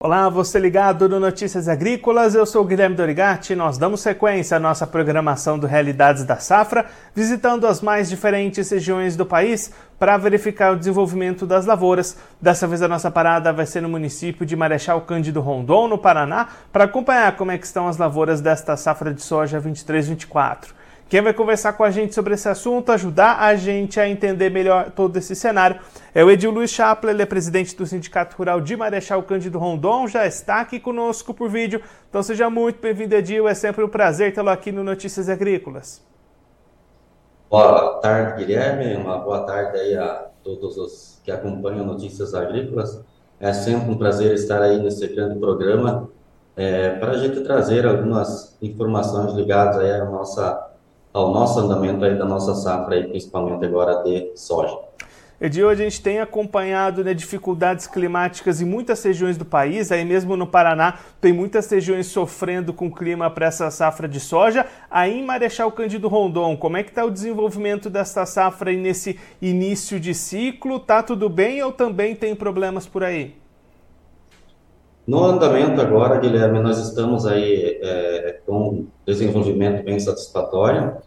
Olá, você ligado no Notícias Agrícolas, eu sou Guilherme Dorigatti. Nós damos sequência à nossa programação do Realidades da Safra, visitando as mais diferentes regiões do país para verificar o desenvolvimento das lavouras. Dessa vez a nossa parada vai ser no município de Marechal Cândido Rondon, no Paraná, para acompanhar como é que estão as lavouras desta safra de soja 23-24. Quem vai conversar com a gente sobre esse assunto, ajudar a gente a entender melhor todo esse cenário, é o Edil Luiz Chapler, ele é presidente do Sindicato Rural de Marechal Cândido Rondon, já está aqui conosco por vídeo. Então seja muito bem-vindo, Edil, é sempre um prazer tê-lo aqui no Notícias Agrícolas. Boa tarde, Guilherme, uma boa tarde aí a todos os que acompanham Notícias Agrícolas. É sempre um prazer estar aí nesse grande programa é, para a gente trazer algumas informações ligadas aí à nossa ao nosso andamento aí da nossa safra, aí, principalmente agora de soja. Edil, a gente tem acompanhado né, dificuldades climáticas em muitas regiões do país, aí mesmo no Paraná tem muitas regiões sofrendo com o clima para essa safra de soja. Aí em Marechal Cândido Rondon, como é que está o desenvolvimento desta safra nesse início de ciclo? Tá tudo bem ou também tem problemas por aí? No andamento agora, Guilherme, nós estamos aí é, com desenvolvimento bem satisfatório.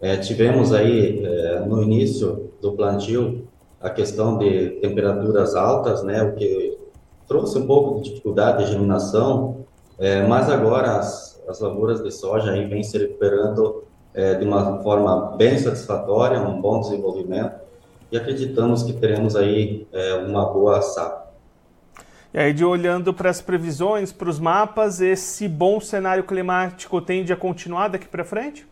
É, tivemos aí é, no início do plantio a questão de temperaturas altas, né, o que trouxe um pouco de dificuldade de germinação, é, mas agora as, as lavouras de soja aí vêm se recuperando é, de uma forma bem satisfatória, um bom desenvolvimento e acreditamos que teremos aí é, uma boa safra. E aí, de olhando para as previsões, para os mapas, esse bom cenário climático tende a continuar daqui para frente?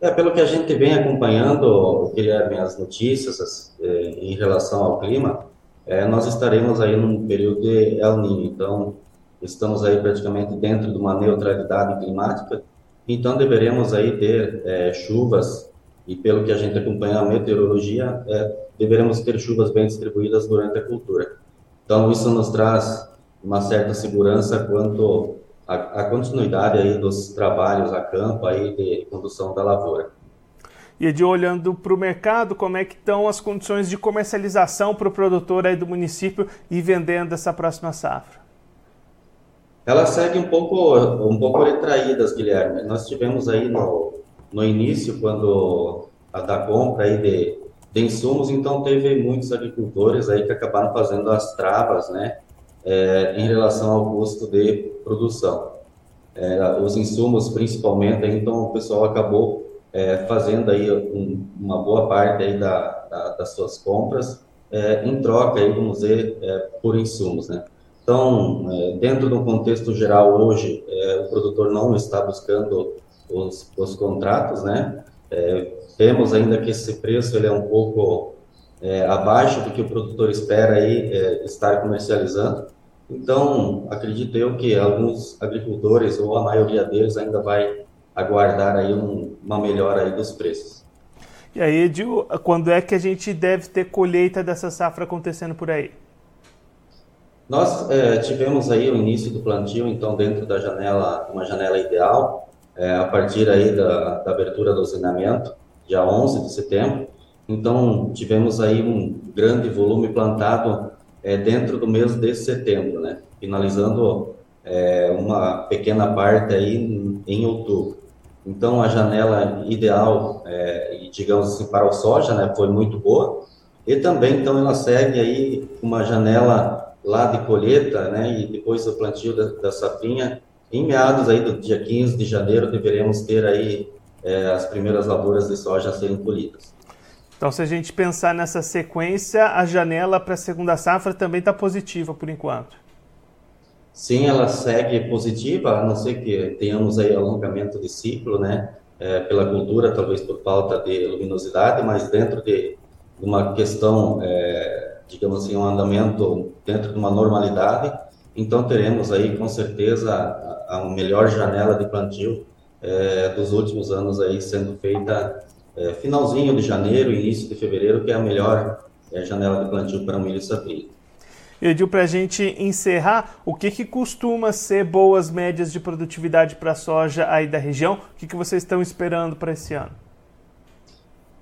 É, pelo que a gente vem acompanhando, Guilherme, as notícias as, eh, em relação ao clima, é, nós estaremos aí num período de El Niño, então estamos aí praticamente dentro de uma neutralidade climática, então deveremos aí ter é, chuvas, e pelo que a gente acompanha a meteorologia, é, deveremos ter chuvas bem distribuídas durante a cultura. Então, isso nos traz uma certa segurança quanto à, continuidade aí dos trabalhos a campo aí de condução da lavoura. E de olhando para o mercado, como é que estão as condições de comercialização para o produtor aí do município e vendendo essa próxima safra? Ela segue um pouco um pouco retraídas, Guilherme. Nós tivemos aí no, no início, quando a da compra aí de de insumos, então teve muitos agricultores aí que acabaram fazendo as travas, né, é, em relação ao custo de produção. É, os insumos, principalmente, então o pessoal acabou é, fazendo aí um, uma boa parte aí da, da, das suas compras é, em troca aí, vamos dizer, é, por insumos, né. Então, é, dentro do contexto geral hoje, o produtor não está buscando os, os contratos, né, é, temos ainda que esse preço ele é um pouco é, abaixo do que o produtor espera aí é, estar comercializando. Então, acredito eu que alguns agricultores ou a maioria deles ainda vai aguardar aí um, uma melhora aí dos preços. E aí, Edil, quando é que a gente deve ter colheita dessa safra acontecendo por aí? Nós é, tivemos aí o início do plantio, então dentro da janela, uma janela ideal, é, a partir aí da, da abertura do usinamento, dia 11 de setembro. Então, tivemos aí um grande volume plantado é, dentro do mês de setembro, né? Finalizando é, uma pequena parte aí em, em, outubro. Então, a janela ideal, é, digamos assim, para o soja, né, foi muito boa. E também, então, ela segue aí uma janela lá de colheita, né, e depois do plantio da, da safrinha, em meados aí do dia 15 de janeiro, deveremos ter aí é, as primeiras lavouras de soja sendo colhidas. Então, se a gente pensar nessa sequência, a janela para a segunda safra também está positiva por enquanto. Sim, ela segue positiva, a não ser que tenhamos aí alongamento de ciclo, né? É, pela cultura, talvez por falta de luminosidade, mas dentro de uma questão, é, digamos assim, um andamento dentro de uma normalidade, então teremos aí com certeza a, a melhor janela de plantio é, dos últimos anos aí sendo feita é, finalzinho de janeiro, início de fevereiro, que é a melhor é, janela de plantio para o milho safrinha. Edil, para a gente encerrar, o que, que costuma ser boas médias de produtividade para a soja aí da região? O que, que vocês estão esperando para esse ano?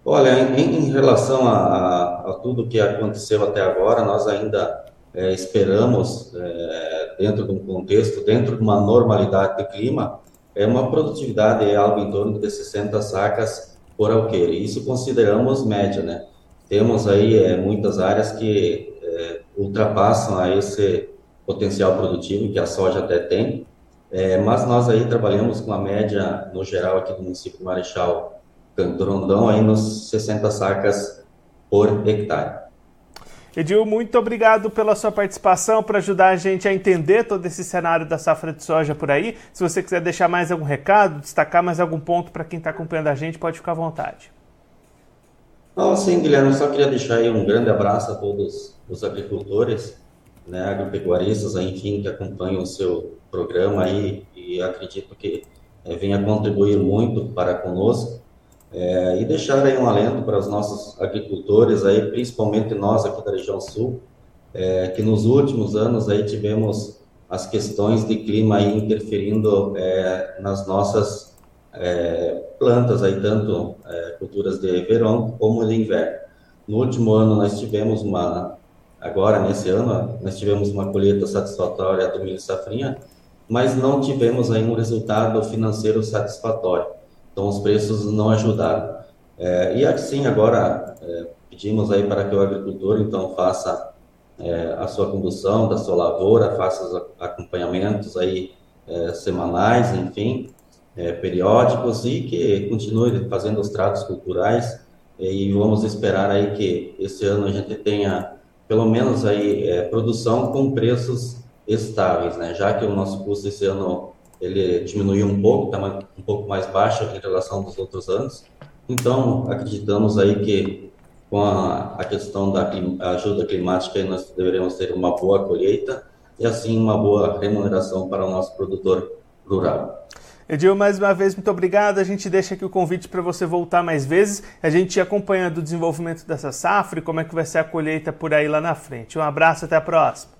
Olha, em, em relação a, a, a, tudo que aconteceu até agora, nós ainda é, esperamos, é, dentro de um contexto, dentro de uma normalidade de clima, é uma produtividade é algo em torno de 60 sacas por alqueire. Isso consideramos média, né? Temos aí é, muitas áreas que é, ultrapassam a esse potencial produtivo que a soja até tem, é, mas nós aí trabalhamos com a média, no geral, aqui do município de Marechal Canto Rondão, aí nos 60 sacas por hectare. Edil, muito obrigado pela sua participação, por ajudar a gente a entender todo esse cenário da safra de soja por aí. Se você quiser deixar mais algum recado, destacar mais algum ponto para quem está acompanhando a gente, pode ficar à vontade. Não, sim, Guilherme, só queria deixar aí um grande abraço a todos os agricultores, né, agropecuaristas, enfim, que acompanham o seu programa aí e acredito que é, venha contribuir muito para conosco é, e deixar aí um alento para os nossos agricultores aí, principalmente nós aqui da região sul, é, que nos últimos anos aí tivemos as questões de clima aí interferindo é, nas nossas é, plantas aí, tanto é, culturas de verão como de inverno. No último ano nós tivemos uma, agora nesse ano, nós tivemos uma colheita satisfatória do milho safrinha, mas não tivemos aí um resultado financeiro satisfatório. Então os preços não ajudaram. É, e assim agora é, pedimos aí para que o agricultor então faça é, a sua condução da sua lavoura, faça os acompanhamentos aí é, semanais, enfim, é, periódicos e que continue fazendo os tratos culturais e vamos esperar aí que esse ano a gente tenha pelo menos aí é, produção com preços estáveis, né? Já que o nosso custo esse ano ele diminuiu um pouco, está um pouco mais baixo em relação aos outros anos. Então acreditamos aí que com a, a questão da ajuda climática nós deveremos ter uma boa colheita e assim uma boa remuneração para o nosso produtor rural. Edil, mais uma vez, muito obrigado. A gente deixa aqui o convite para você voltar mais vezes. A gente acompanhando o desenvolvimento dessa safra e como é que vai ser a colheita por aí lá na frente. Um abraço, até a próxima.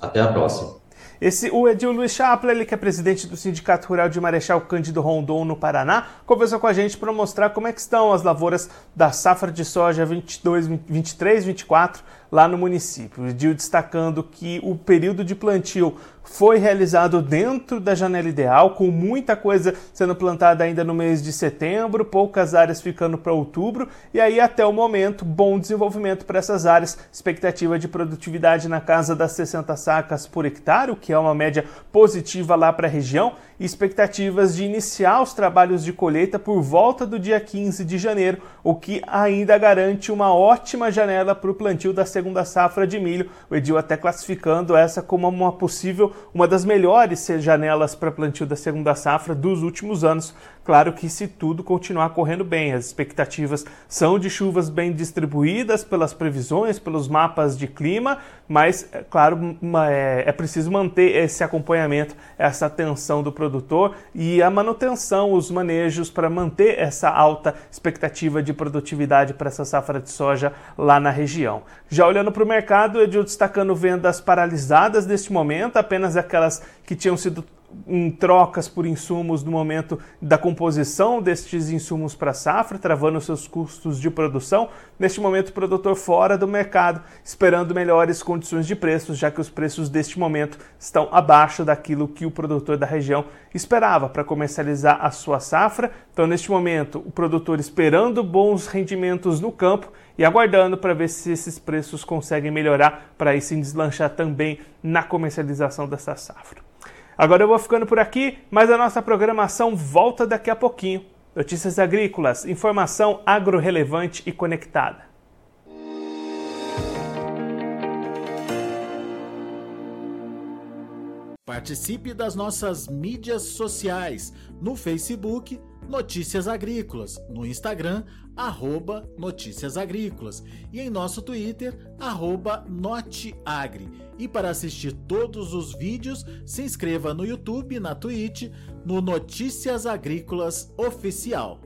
Até a próxima. Esse, o Edil Luiz Chapla, ele que é presidente do Sindicato Rural de Marechal Cândido Rondon, no Paraná, conversou com a gente para mostrar como é que estão as lavouras da safra de soja 22, 23, 24 lá no município. O Edil destacando que o período de plantio foi realizado dentro da janela ideal, com muita coisa sendo plantada ainda no mês de setembro, poucas áreas ficando para outubro, e aí até o momento, bom desenvolvimento para essas áreas, expectativa de produtividade na casa das 60 sacas por hectare, o que é uma média positiva lá para a região, e expectativas de iniciar os trabalhos de colheita por volta do dia 15 de janeiro, o que ainda garante uma ótima janela para o plantio da segunda safra de milho. O Edil até classificando essa como uma possível, uma das melhores janelas para plantio da segunda safra dos últimos anos. Claro que se tudo continuar correndo bem, as expectativas são de chuvas bem distribuídas pelas previsões, pelos mapas de clima, mas, é claro, é, é preciso manter esse acompanhamento, essa atenção do produtor e a manutenção, os manejos para manter essa alta expectativa de produtividade para essa safra de soja lá na região. Já olhando para o mercado, Edil destacando vendas paralisadas neste momento, apenas aquelas que tinham sido em trocas por insumos no momento da composição destes insumos para safra, travando seus custos de produção. Neste momento, o produtor fora do mercado, esperando melhores condições de preços, já que os preços deste momento estão abaixo daquilo que o produtor da região esperava para comercializar a sua safra. Então, neste momento, o produtor esperando bons rendimentos no campo e aguardando para ver se esses preços conseguem melhorar para aí sim deslanchar também na comercialização dessa safra. Agora eu vou ficando por aqui, mas a nossa programação volta daqui a pouquinho. Notícias agrícolas, informação agro-relevante e conectada. Participe das nossas mídias sociais no Facebook Notícias Agrícolas, no Instagram, arroba Notícias Agrícolas e em nosso Twitter, arroba Noteagri. E para assistir todos os vídeos, se inscreva no YouTube, na Twitch, no Notícias Agrícolas Oficial.